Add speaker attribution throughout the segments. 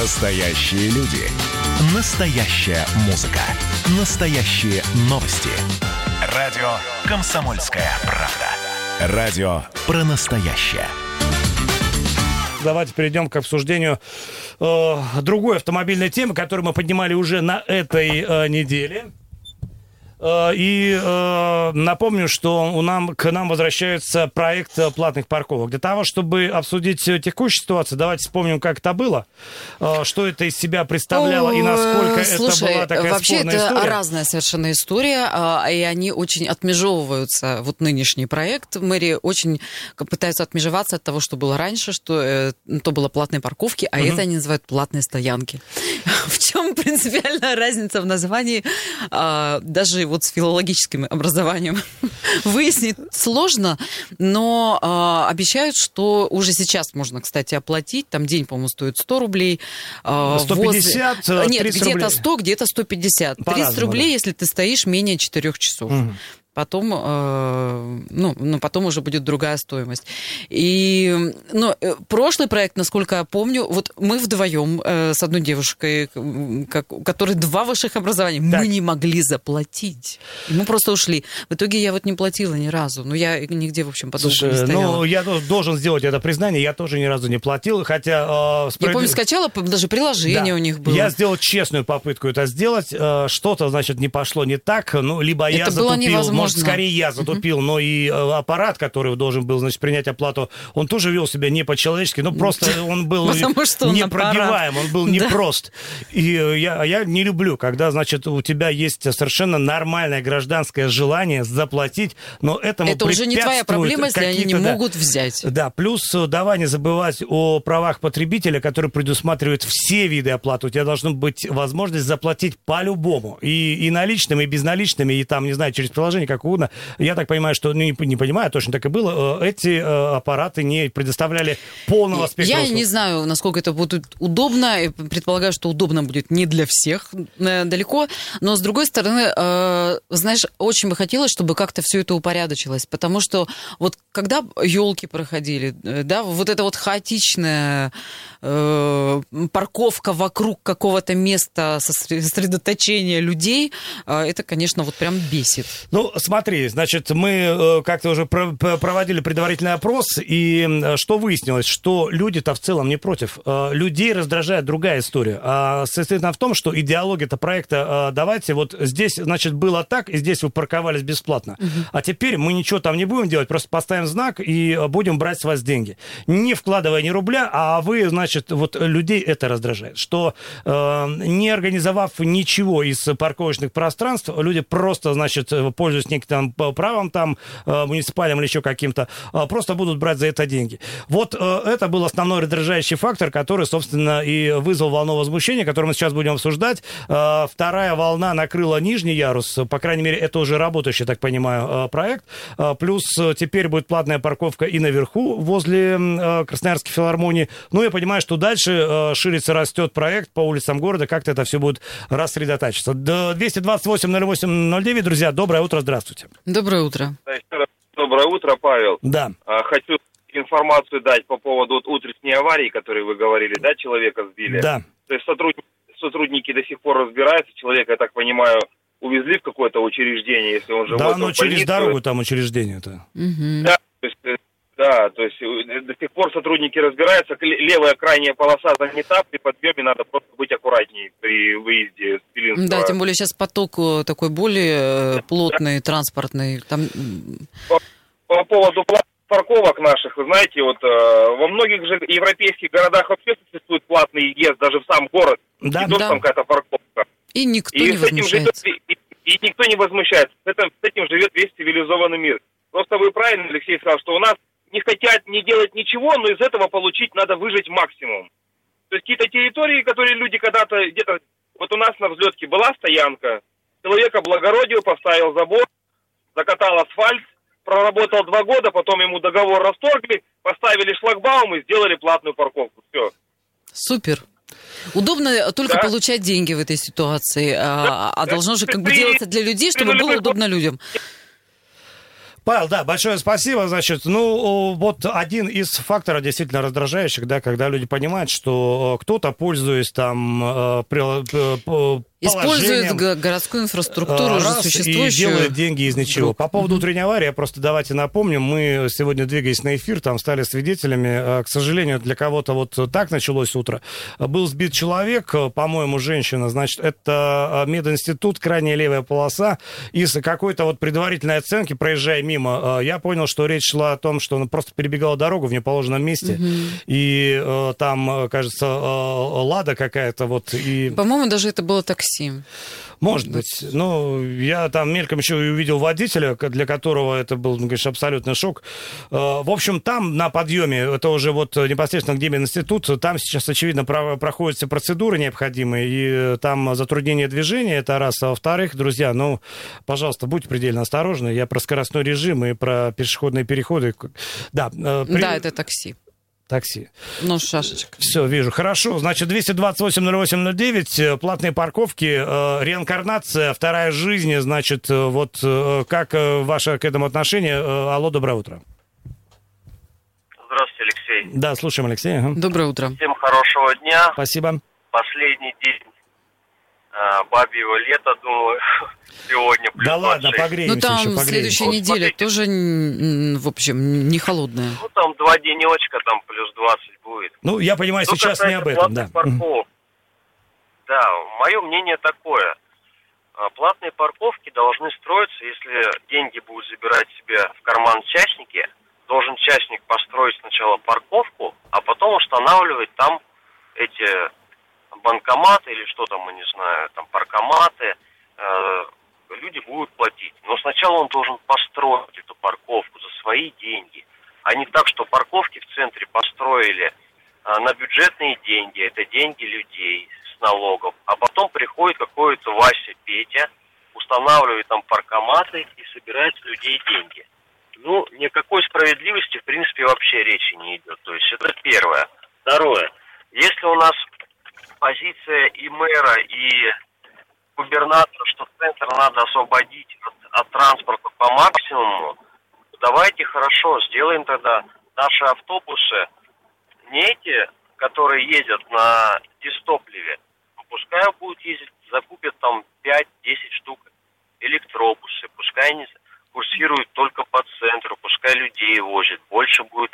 Speaker 1: Настоящие люди. Настоящая музыка. Настоящие новости. Радио «Комсомольская правда». Радио про настоящее.
Speaker 2: Давайте перейдем к обсуждению э, другой автомобильной темы, которую мы поднимали уже на этой э, неделе. Э, И э, напомню, что у нам, к нам возвращается проект э, платных парковок. Для того, чтобы обсудить текущую ситуацию, давайте вспомним, как это было, что это из себя представляло и насколько
Speaker 3: Слушай,
Speaker 2: это была такая
Speaker 3: вообще
Speaker 2: спорная
Speaker 3: это
Speaker 2: история.
Speaker 3: разная совершенно история, а, и они очень отмежевываются. Вот нынешний проект мэрии очень пытаются отмежеваться от того, что было раньше, что то было платные парковки, а это они называют платные стоянки. В чем принципиальная разница в названии? А, Даже вот с филологическим образованием выяснить сложно, но а, обещают, что уже сейчас можно, кстати, оплатить. Там день, по-моему, стоит 100 рублей. а,
Speaker 2: 150,
Speaker 3: возле-
Speaker 2: э,
Speaker 3: Нет,
Speaker 2: 30
Speaker 3: где-то
Speaker 2: рублей.
Speaker 3: 100, где-то 150. 30
Speaker 2: По-разному,
Speaker 3: рублей,
Speaker 2: да.
Speaker 3: если ты стоишь менее 4 часов. Потом, э, ну, ну, потом уже будет другая стоимость. И, ну, э, прошлый проект, насколько я помню, вот мы вдвоем э, с одной девушкой, как, у которой два высших образования,
Speaker 2: Так.
Speaker 3: мы не могли заплатить. И Мы просто ушли. В итоге я вот не платила ни разу. Ну, я нигде, в общем, подолгу не
Speaker 2: Слушай,
Speaker 3: стояла.
Speaker 2: ну, я должен сделать это признание, я тоже ни разу не платил, хотя... э,
Speaker 3: я
Speaker 2: справедли-
Speaker 3: помню, скачала, даже приложение
Speaker 2: Да.
Speaker 3: у них было.
Speaker 2: Я сделал честную попытку это сделать. Э, Что-то, значит, не пошло не так. Ну, либо я
Speaker 3: Это было
Speaker 2: затупил,
Speaker 3: невозможно.
Speaker 2: Может, скорее я затупил, но и э, аппарат, который должен был, значит, принять оплату, он тоже вел себя не по-человечески, ну, просто он был непробиваем, он был непрост. И э, я, я не люблю, когда, значит, у тебя есть совершенно нормальное гражданское желание заплатить, но этому
Speaker 3: Это уже не твоя проблема, если они не могут взять.
Speaker 2: да, плюс э, давай не забывать о правах потребителя, которые предусматривают все виды оплаты. У тебя должна быть возможность заплатить по-любому. И, и наличными, и безналичными, и там, не знаю, через приложение, как угодно. Я так понимаю, что, ну, не, не понимаю, точно так и было, э, эти э, аппараты не предоставляли полного спектра
Speaker 3: Я
Speaker 2: услуг.
Speaker 3: не знаю, насколько это будет удобно. Предполагаю, что удобно будет не для всех э, далеко. Но, с другой стороны, знаешь, очень бы хотелось, чтобы как-то все это упорядочилось. Потому что вот когда елки проходили, да, вот это вот хаотичная э, парковка вокруг какого-то места сосредоточения людей, э, это, конечно, вот прям бесит.
Speaker 2: Ну, смотри, значит, мы э, как-то уже проводили предварительный опрос, и что выяснилось, что люди-то в целом не против. Людей раздражает другая история. А соответственно в том, что идеология-то проекта, давайте вот здесь, значит, было так, и здесь вы парковались бесплатно. А теперь мы ничего там не будем делать, просто поставим знак и будем брать с вас деньги. Не вкладывая ни рубля, а вы, значит, вот людей это раздражает. Что э, не организовав ничего из парковочных пространств, люди просто, значит, э, пользуясь неким там правом там, э, муниципальным или еще каким-то, э, просто будут брать за это деньги. Вот э, это был основной раздражающий фактор, который, собственно, и вызвал волну возмущения, которую мы сейчас будем обсуждать. Э, Вторая волна накрыла нижний ярус, по крайней мере, это уже работающий, так понимаю, э, проект. Э, Плюс теперь будет платная парковка и наверху, возле Красноярской филармонии. Ну, я понимаю, что дальше э, ширится, растет проект по улицам города, как-то это все будет рассредотачиваться. Д- 228-08-09, друзья, доброе утро, здравствуйте.
Speaker 3: Доброе утро.
Speaker 4: Доброе утро, Павел.
Speaker 2: Да,
Speaker 4: А, Хочу информацию дать по поводу вот утренней аварии, которой вы говорили, да, человека сбили.
Speaker 2: да.
Speaker 4: То есть сотрудники, сотрудники до сих пор разбираются, человека, я так понимаю, увезли в какое-то учреждение, если он живет
Speaker 2: Да, но через
Speaker 4: больнице.
Speaker 2: дорогу там учреждение-то.
Speaker 3: Мгм.
Speaker 4: Да, то есть, э, да, то есть э, до сих пор сотрудники разбираются, левая крайняя полоса занята, при подъеме надо просто быть аккуратнее при выезде с Белинского.
Speaker 3: Да, тем более сейчас поток э, такой более э, плотный, транспортный. Там м,
Speaker 4: по поводу парковок наших, вы знаете, вот э, во многих же европейских городах вообще существует платный въезд даже в сам город.
Speaker 2: Да,
Speaker 4: и то,
Speaker 3: да.
Speaker 4: там какая-то парковка.
Speaker 3: и никто
Speaker 4: и
Speaker 3: не
Speaker 4: живет,
Speaker 3: возмущается.
Speaker 4: и, и- и никто не возмущается. С этим, с этим живет весь цивилизованный мир. Просто вы правильно, Алексей, сказал, что у нас не хотят не делать ничего, но из этого получить надо выжить максимум. То есть какие-то территории, которые люди когда-то где-то... Вот у нас на взлетке была стоянка, человек облагородил, поставил забор, закатал асфальт, проработал два года, потом ему договор расторгли, поставили шлагбаум и сделали платную парковку. Все.
Speaker 3: Супер. Удобно только
Speaker 4: Да.
Speaker 3: получать деньги в этой ситуации, а, а должно же как бы делаться для людей, чтобы было удобно людям.
Speaker 2: Павел, да, большое спасибо. Значит, ну, вот один из факторов действительно раздражающих, да, когда люди понимают, что э, кто-то, пользуясь там
Speaker 3: Используют городскую инфраструктуру уже существующую.
Speaker 2: И делают деньги из ничего. По поводу утренней аварии, просто давайте напомним, мы сегодня, двигаясь на эфир, там стали свидетелями. А, к сожалению, для кого-то вот так началось утро. Был сбит человек, по-моему, женщина, значит, это а, мединститут, крайняя левая полоса. Из какой-то вот предварительной оценки, проезжая мимо, а, я понял, что речь шла о том, что он просто перебегал дорогу в неположенном месте. Угу. И там, кажется, лада какая-то вот. И...
Speaker 3: По-моему, даже это было такси такси.
Speaker 2: Может быть. Ну, я там мельком еще и увидел водителя, для которого это был, ну, конечно, абсолютный шок. Э, в общем, там на подъеме, это уже вот непосредственно где институт, там сейчас, очевидно, проходят все процедуры необходимые, и там затруднение движения, это раз. А во-вторых, друзья, ну, пожалуйста, будьте предельно осторожны. Я про скоростной режим и про пешеходные переходы.
Speaker 3: Да, э, при... да это такси.
Speaker 2: Такси.
Speaker 3: Ну, шашечка.
Speaker 2: Все, вижу. Хорошо. Значит, 228-08-09, э, платные парковки, э, реинкарнация, вторая жизнь. Значит, э, вот э, как э, ваше к этому отношение? Э, алло, доброе утро.
Speaker 5: Здравствуйте, Алексей.
Speaker 2: Да, слушаем, Алексей. Ага.
Speaker 3: Доброе утро.
Speaker 5: Всем хорошего дня.
Speaker 2: Спасибо.
Speaker 5: Последний день а, бабьего лета, думаю, сегодня плюс
Speaker 2: Да ладно, погреемся
Speaker 3: Ну там
Speaker 2: еще, погреемся.
Speaker 3: следующая вот, неделя смотрите. тоже, в общем, не холодная.
Speaker 5: Ну там два денечка, там плюс 20 будет.
Speaker 2: Ну, я понимаю, Что сейчас не об этом, да.
Speaker 5: Парков, да, мое мнение такое. А, платные парковки должны строиться, если деньги будут забирать себе в карман частники, должен частник построить сначала парковку, а потом устанавливать там эти банкоматы или что там, мы не знаю, там паркоматы, э, люди будут платить. Но сначала он должен построить эту парковку за свои деньги, а не так, что парковки в центре построили э, на бюджетные деньги, это деньги людей с налогов, а потом приходит какой-то Вася Петя, устанавливает там паркоматы и собирает с людей деньги. Ну, никакой справедливости, в принципе, вообще речи не идет. То есть это первое. Второе. Если у нас позиция и мэра, и губернатора, что центр надо освободить от, от транспорта по максимуму, давайте хорошо, сделаем тогда наши автобусы, не эти, которые ездят на дистопливе, пускай будут ездить, закупят там 5-10 штук электробусы, пускай они курсируют только по центру, пускай людей возят, больше будет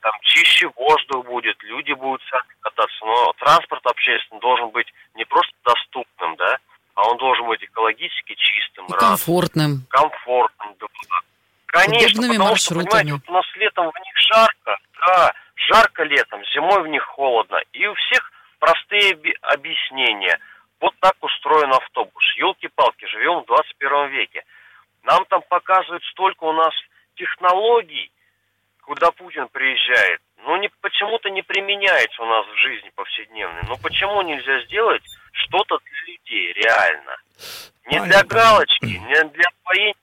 Speaker 5: там чище воздух будет, люди будут кататься. Но транспорт общественный должен быть не просто доступным, да, а он должен быть экологически чистым.
Speaker 3: И раз. комфортным.
Speaker 5: Конечно, Удобными потому маршрутами. что, понимаете, вот у нас летом в них жарко, да, жарко летом, зимой в них холодно. И у всех простые объяснения. Вот так устроен автобус. Елки-палки, живем в 21 веке. Нам там показывают столько у нас технологий, куда Путин приезжает, ну не, почему-то не применяется у нас в жизни повседневной. Ну почему нельзя сделать что-то для людей реально? Не для галочки, не для освоения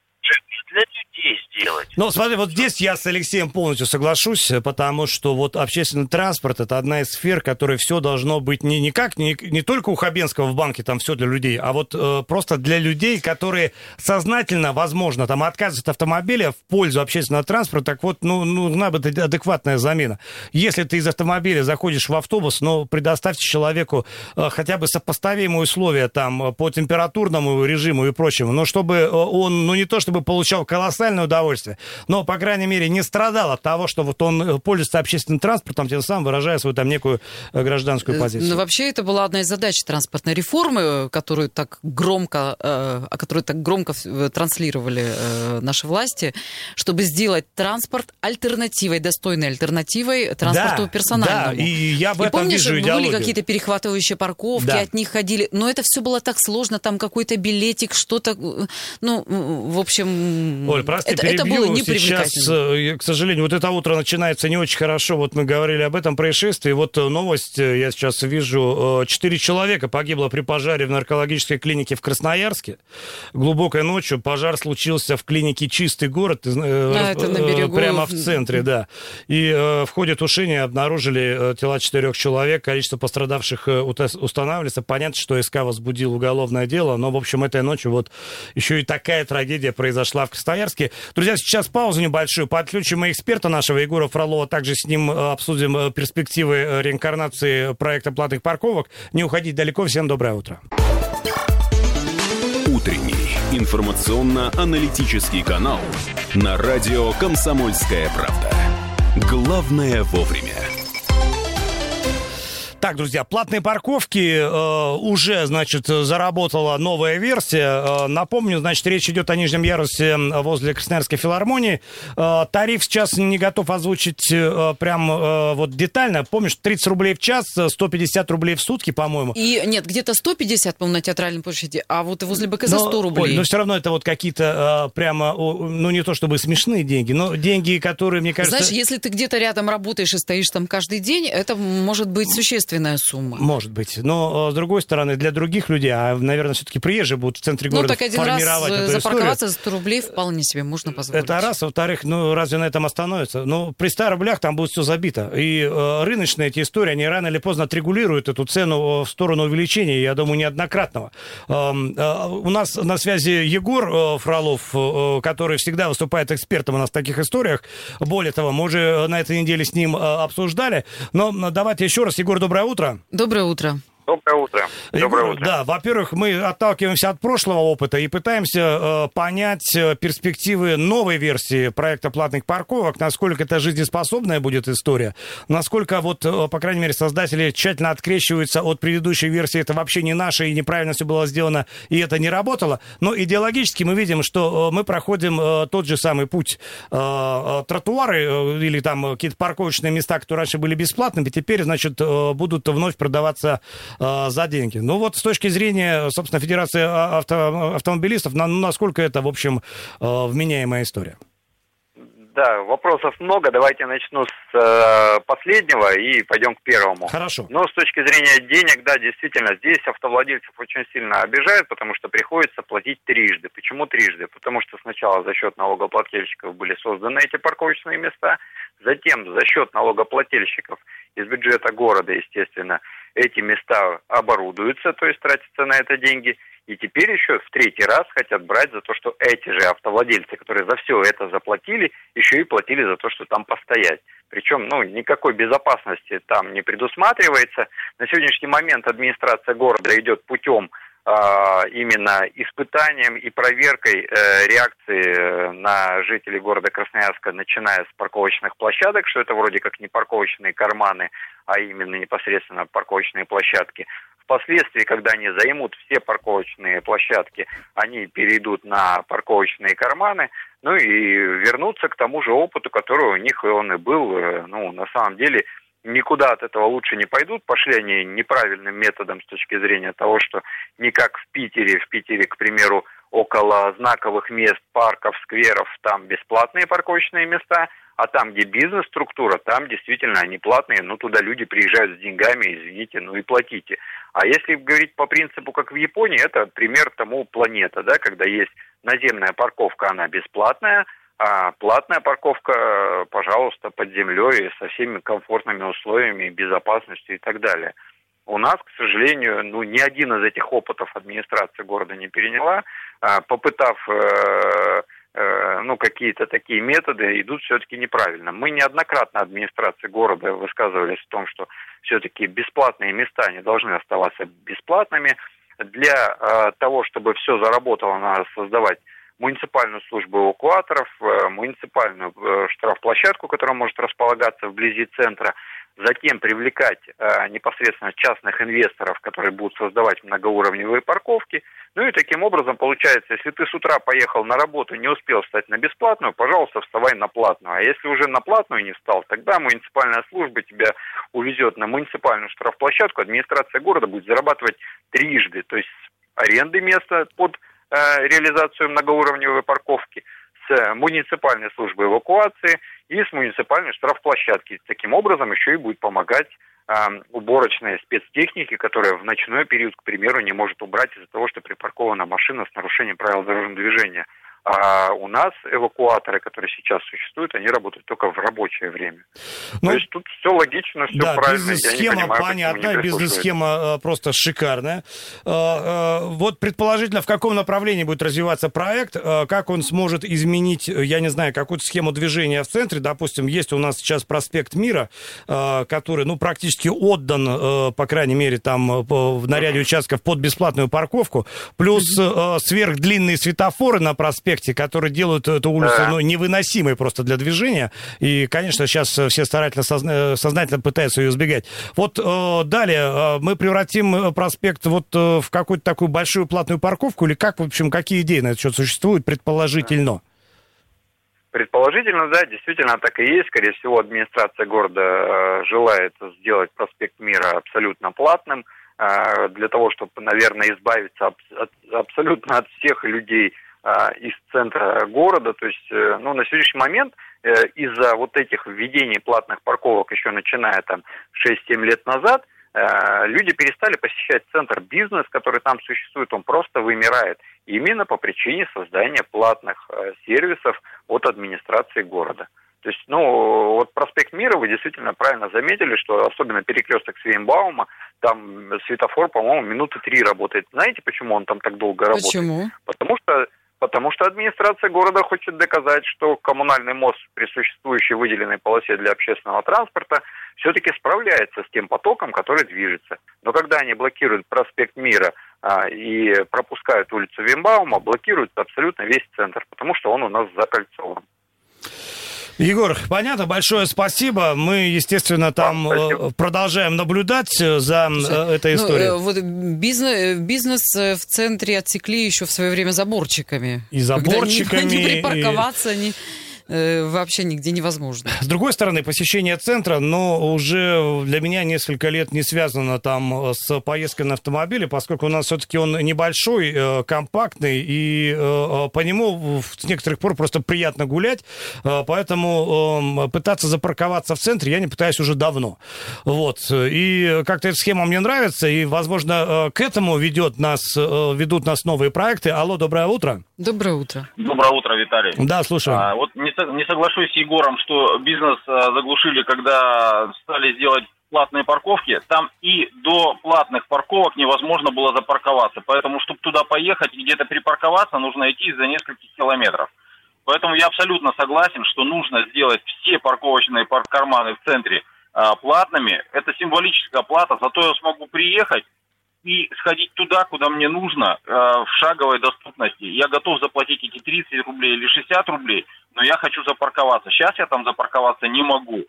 Speaker 5: для людей сделать.
Speaker 2: Ну, смотри, вот здесь я с Алексеем полностью соглашусь, потому что вот общественный транспорт это одна из сфер, которой все должно быть не, не как, не, не только у Хабенского в банке там все для людей, а вот э, просто для людей, которые сознательно, возможно, там отказываются от автомобиля в пользу общественного транспорта, так вот, ну, нужна бы адекватная замена. Если ты из автомобиля заходишь в автобус, ну, предоставьте человеку э, хотя бы сопоставимые условия там по температурному режиму и прочему, но чтобы э, он, ну, не то чтобы получал колоссальное удовольствие, но, по крайней мере, не страдал от того, что вот он э, пользуется общественным транспортом, тем самым выражая свою там некую э, гражданскую э, позицию.
Speaker 3: Ну, вообще, это была одна из задач транспортной реформы, которую так громко, о которой так громко транслировали наши власти, чтобы сделать транспорт альтернативой, достойной альтернативой транспорту
Speaker 2: да,
Speaker 3: персональному.
Speaker 2: Да, и я в
Speaker 3: и
Speaker 2: этом
Speaker 3: помнишь,
Speaker 2: вижу идеологию.
Speaker 3: были какие-то перехватывающие парковки, да. от них ходили, но это все было так сложно, там какой-то билетик, что-то, ну, в общем,
Speaker 2: Оль, прости, это, перебью. это было Сейчас, э, к сожалению, вот это утро начинается не очень хорошо. Вот мы говорили об этом происшествии. Вот э, новость, э, я сейчас вижу, четыре человека погибло при пожаре в наркологической клинике в Красноярске. Глубокой ночью пожар случился в клинике «Чистый город»,
Speaker 3: а, это на берегу.
Speaker 2: прямо в центре, да. И в ходе тушения обнаружили тела четырех человек. Количество пострадавших устанавливается. Понятно, что СК возбудил уголовное дело, но, в общем, этой ночью вот еще и такая трагедия произошла произошла в Красноярске. Друзья, сейчас паузу небольшую. Подключим эксперта нашего Егора Фролова. Также с ним э, обсудим э, перспективы э, реинкарнации проекта платных парковок. Не уходить далеко. Всем доброе утро.
Speaker 1: Утренний информационно-аналитический канал на радио «Комсомольская правда». Главное вовремя.
Speaker 2: Так, друзья, платные парковки э, уже, значит, заработала новая версия. Э, напомню, значит, речь идет о нижнем ярусе возле Красноярской филармонии. Э, тариф сейчас не готов озвучить э, прям э, вот детально. Помнишь, 30 рублей в час, 150 рублей в сутки, по-моему.
Speaker 3: И нет, где-то 150, по-моему, на театральной площади, а вот возле БКЗ 100 рублей.
Speaker 2: Оль, но все равно это вот какие-то э, прямо, ну не то чтобы смешные деньги, но деньги, которые, мне кажется...
Speaker 3: Знаешь, если ты где-то рядом работаешь и стоишь там каждый день, это может быть существенно существенная сумма.
Speaker 2: Может быть. Но, с другой стороны, для других людей, а, наверное, все-таки приезжие будут в центре
Speaker 3: ну,
Speaker 2: города
Speaker 3: так один
Speaker 2: формировать
Speaker 3: раз
Speaker 2: эту
Speaker 3: запарковаться
Speaker 2: историю.
Speaker 3: за 100 рублей вполне себе можно позволить.
Speaker 2: Это раз. Во-вторых, ну, разве на этом остановится? Ну, при 100 рублях там будет все забито. И э, рыночные эти истории, они рано или поздно отрегулируют эту цену в сторону увеличения, я думаю, неоднократного. Э, э, у нас на связи Егор э, Фролов, э, который всегда выступает экспертом у нас в таких историях. Более того, мы уже на этой неделе с ним э, обсуждали. Но давайте еще раз. Егор, доброе утро.
Speaker 3: Доброе утро.
Speaker 5: Доброе утро. Доброе утро.
Speaker 2: Да, во-первых, мы отталкиваемся от прошлого опыта и пытаемся э, понять э, перспективы новой версии проекта платных парковок, насколько это жизнеспособная будет история, насколько вот, э, по крайней мере, создатели тщательно открещиваются от предыдущей версии, это вообще не наше и неправильно все было сделано, и это не работало. Но идеологически мы видим, что э, мы проходим э, тот же самый путь. Э, э, тротуары э, или там какие-то парковочные места, которые раньше были бесплатными, теперь, значит, э, будут вновь продаваться э, за деньги. Ну вот с точки зрения, собственно, Федерации авто, автомобилистов, на, насколько это, в общем, э, вменяемая история?
Speaker 6: Да, вопросов много. Давайте начну с э, последнего и пойдем к первому.
Speaker 2: Хорошо.
Speaker 6: Но с точки зрения денег, да, действительно, здесь автовладельцев очень сильно обижают, потому что приходится платить трижды. Почему трижды? Потому что сначала за счет налогоплательщиков были созданы эти парковочные места, затем за счет налогоплательщиков из бюджета города, естественно, эти места оборудуются, то есть тратятся на это деньги. И теперь еще в третий раз хотят брать за то, что эти же автовладельцы, которые за все это заплатили, еще и платили за то, что там постоять. Причем, ну, никакой безопасности там не предусматривается. На сегодняшний момент администрация города идет путем именно испытанием и проверкой э, реакции э, на жителей города Красноярска, начиная с парковочных площадок, что это вроде как не парковочные карманы, а именно непосредственно парковочные площадки. Впоследствии, когда они займут все парковочные площадки, они перейдут на парковочные карманы, ну и вернутся к тому же опыту, который у них и он и был. Э, ну, на самом деле, никуда от этого лучше не пойдут. Пошли они неправильным методом с точки зрения того, что не как в Питере, в Питере, к примеру, около знаковых мест, парков, скверов, там бесплатные парковочные места, а там, где бизнес-структура, там действительно они платные, но туда люди приезжают с деньгами, извините, ну и платите. А если говорить по принципу, как в Японии, это пример тому планета, да, когда есть наземная парковка, она бесплатная, а платная парковка, пожалуйста, под землей со всеми комфортными условиями, безопасностью и так далее. У нас, к сожалению, ну, ни один из этих опытов администрация города не переняла, а, попытав э, э, ну, какие-то такие методы идут все-таки неправильно. Мы неоднократно администрации города высказывались в том, что все-таки бесплатные места не должны оставаться бесплатными. Для э, того, чтобы все заработало, надо создавать муниципальную службу эвакуаторов, э, муниципальную э, штрафплощадку, которая может располагаться вблизи центра, затем привлекать э, непосредственно частных инвесторов, которые будут создавать многоуровневые парковки. Ну и таким образом получается, если ты с утра поехал на работу, не успел встать на бесплатную, пожалуйста, вставай на платную. А если уже на платную не встал, тогда муниципальная служба тебя увезет на муниципальную штрафплощадку, администрация города будет зарабатывать трижды, то есть аренды места под реализацию многоуровневой парковки, с муниципальной службой эвакуации и с муниципальной штрафплощадки. Таким образом еще и будет помогать э, уборочной спецтехники, которая в ночной период, к примеру, не может убрать из-за того, что припаркована машина с нарушением правил дорожного движения. А у нас эвакуаторы, которые сейчас существуют, они работают только в рабочее время. Ну, То есть тут все логично, все
Speaker 2: да,
Speaker 6: правильно.
Speaker 2: Бизнес-схема понятная, бизнес-схема просто шикарная. Вот предположительно, в каком направлении будет развиваться проект, как он сможет изменить, я не знаю, какую-то схему движения в центре. Допустим, есть у нас сейчас проспект Мира, который, ну, практически отдан, по крайней мере, там на ряде участков под бесплатную парковку, плюс сверхдлинные светофоры на проспекте проспекте, которые делают эту улицу да. ну, невыносимой просто для движения. И, конечно, сейчас все старательно, созна... сознательно пытаются ее избегать. Вот э, далее э, мы превратим проспект вот э, в какую-то такую большую платную парковку или как, в общем, какие идеи на этот счет существуют предположительно?
Speaker 6: Предположительно, да, действительно так и есть. Скорее всего, администрация города э, желает сделать проспект Мира абсолютно платным э, для того, чтобы, наверное, избавиться абсолютно от всех людей, из центра города. То есть, э, ну, на сегодняшний момент э, из-за вот этих введений платных парковок, еще начиная там 6-7 лет назад, э, люди перестали посещать центр. Бизнес, который там существует, он просто вымирает. Именно по причине создания платных сервисов от администрации города. То есть, ну, вот проспект Мира, вы действительно правильно заметили, что особенно перекресток Свейнбаума, там светофор, по-моему, минуты три работает. Знаете, почему он там так долго работает?
Speaker 3: Почему?
Speaker 6: Потому что Потому что администрация города хочет доказать, что коммунальный мост при существующей выделенной полосе для общественного транспорта все-таки справляется с тем потоком, который движется. Но когда они блокируют проспект Мира а, и пропускают улицу Вимбаума, блокируют абсолютно весь центр, потому что он у нас закольцован.
Speaker 2: Егор, понятно, большое спасибо. Мы, естественно, там спасибо. Э, продолжаем наблюдать э, за Слушай, этой ну, историей. Ну,
Speaker 3: вот бизнес, бизнес в центре отсекли еще в свое время заборчиками.
Speaker 2: И заборчиками.
Speaker 3: Когда не, не припарковаться, и... не э, вообще нигде невозможно.
Speaker 2: С другой стороны, посещение центра, но уже для меня несколько лет не связано там э, с поездкой на автомобиле, поскольку у нас все-таки он небольшой, э, компактный, и по нему с некоторых пор просто приятно гулять, поэтому э, пытаться запарковаться в центре я не пытаюсь уже давно. Вот. И как-то эта схема мне нравится, и, возможно, к этому ведет нас, ведут нас новые проекты. Алло, доброе утро.
Speaker 3: Доброе утро.
Speaker 7: Доброе утро, Виталий.
Speaker 2: Да, слушаю. А,
Speaker 7: вот не, не соглашусь с Егором, что бизнес а, заглушили, когда стали сделать платные парковки. Там и до платных парковок невозможно было запарковаться. Поэтому, чтобы туда поехать и где-то припарковаться, нужно идти за нескольких километров. Поэтому я абсолютно согласен, что нужно сделать все парковочные карманы в центре а, платными. Это символическая плата, зато я смогу приехать и сходить туда, куда мне нужно, э, в шаговой доступности. Я готов заплатить эти 30 рублей или 60 рублей, но я хочу запарковаться. Сейчас я там запарковаться не могу.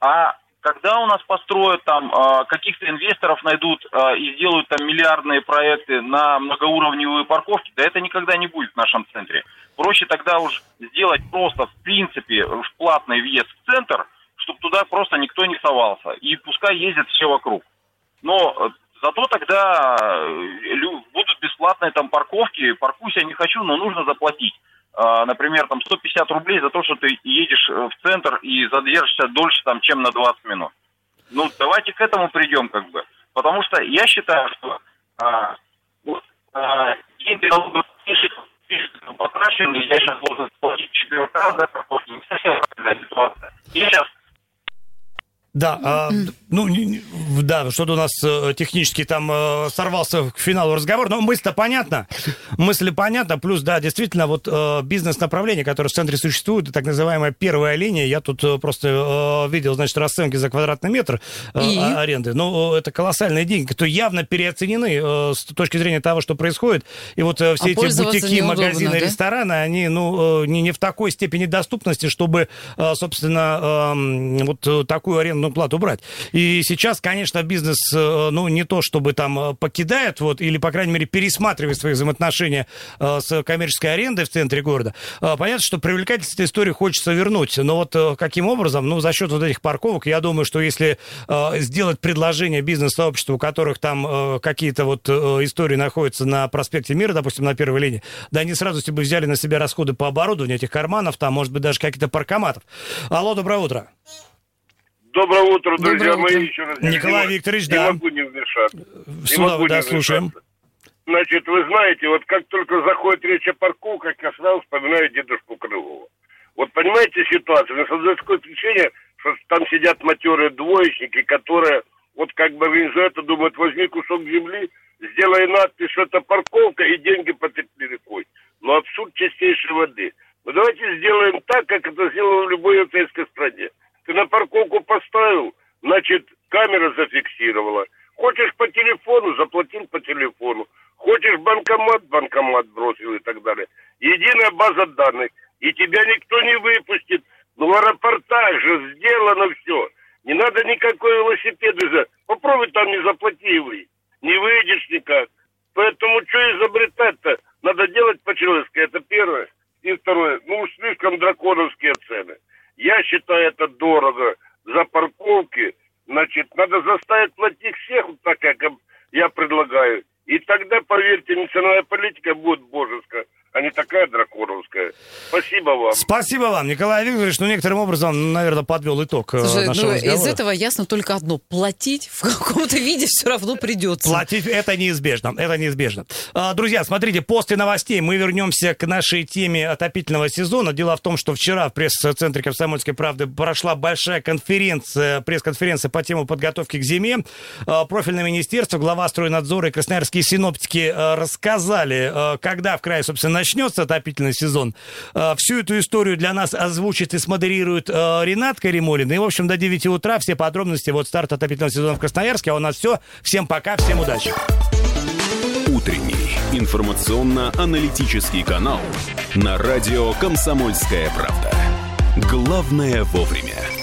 Speaker 7: А когда у нас построят там э, каких-то инвесторов найдут э, и сделают там миллиардные проекты на многоуровневые парковки, да это никогда не будет в нашем центре. Проще тогда уж сделать просто в принципе уж платный въезд в центр, чтобы туда просто никто не совался. И пускай ездят все вокруг. Но Зато тогда э, будут бесплатные там парковки. Паркуюсь я не хочу, но нужно заплатить. А, например, там 150 рублей за то, что ты едешь э, в центр и задержишься дольше, там, чем на 20 минут. Ну, давайте к этому придем, как бы. Потому что я считаю, что а, вот, а, потрачены, я сейчас должен платить 4 раза, не совсем ситуация. Я сейчас
Speaker 2: да, а, ну, да, что-то у нас э, технически там э, сорвался к финалу разговор, но мысль-то понятна, мысль понятна, плюс, да, действительно, вот э, бизнес-направление, которое в центре существует, так называемая первая линия, я тут просто видел, значит, расценки за квадратный метр И? аренды, ну, это колоссальные деньги, которые явно переоценены с точки зрения того, что происходит, и вот все а эти бутики, магазины, да? рестораны, они, ну, не, не в такой степени доступности, чтобы, собственно, вот такую аренду арендную плату брать. И сейчас, конечно, бизнес, э, ну, не то чтобы там э, покидает, вот, или, по крайней мере, пересматривает свои взаимоотношения э, с коммерческой арендой в центре города. Понятно, что привлекательность этой истории хочется вернуть, но вот каким образом? Ну, за счет вот этих парковок, я думаю, что если сделать предложение бизнес-сообществу, у которых там какие-то вот истории находятся на проспекте Мира, допустим, на первой линии, да они сразу себе взяли на себя расходы по оборудованию этих карманов, там, может быть, даже каких-то паркоматов. Алло, доброе утро.
Speaker 8: Доброе утро, друзья Доброе мои. Утро.
Speaker 2: Еще раз Николай не, Викторович,
Speaker 8: не
Speaker 2: да.
Speaker 8: могу не вмешаться.
Speaker 2: Сюда, не могу да, не слушаем.
Speaker 8: Значит, вы знаете, вот как только заходит речь о парковках, я сразу вспоминаю дедушку Крылова. Вот понимаете ситуацию? Мне создается такое впечатление, что там сидят матерые двоечники, которые вот как бы организуют это, думают, возьми кусок земли, сделай надпись, что это парковка, и деньги потекли рекой. Но абсурд чистейшей воды. Но давайте сделаем так, как это сделано в любой европейской стране. Ты на парковку поставил, значит, камера зафиксировала. Хочешь по телефону, заплатил по телефону. Хочешь банкомат, банкомат бросил и так далее. Единая база данных. И тебя никто не выпустит. Но в аэропортах же сделано все. Не надо никакой велосипеда. Попробуй там не заплати вы. Не выйдешь никак. Поэтому что изобретать-то? Надо делать по-человечески. Это первое. И второе. Ну, слишком драконовские цены. Я считаю это дорого. За парковки, значит, надо заставить платить всех, вот так, как я предлагаю. И тогда, поверьте, национальная политика будет божеская а не такая драконовская. Спасибо вам.
Speaker 2: Спасибо вам, Николай Викторович. Ну, некоторым образом, наверное, подвел итог э, Слушай, нашего ну, разговора.
Speaker 3: Из этого ясно только одно. Платить в каком-то виде все равно придется.
Speaker 2: Платить это неизбежно. Это неизбежно. А, друзья, смотрите, после новостей мы вернемся к нашей теме отопительного сезона. Дело в том, что вчера в пресс-центре «Комсомольской правды» прошла большая конференция, пресс-конференция по теме подготовки к зиме. А, профильное министерство, глава стройнадзора и красноярские синоптики а, рассказали, когда в крае, собственно, начнется отопительный сезон. Э, всю эту историю для нас озвучит и смодерирует э, Ренат Каримулин. И, в общем, до 9 утра все подробности вот старт отопительного сезона в Красноярске. А у нас все. Всем пока, всем удачи.
Speaker 1: Утренний информационно-аналитический канал на радио «Комсомольская правда». Главное вовремя.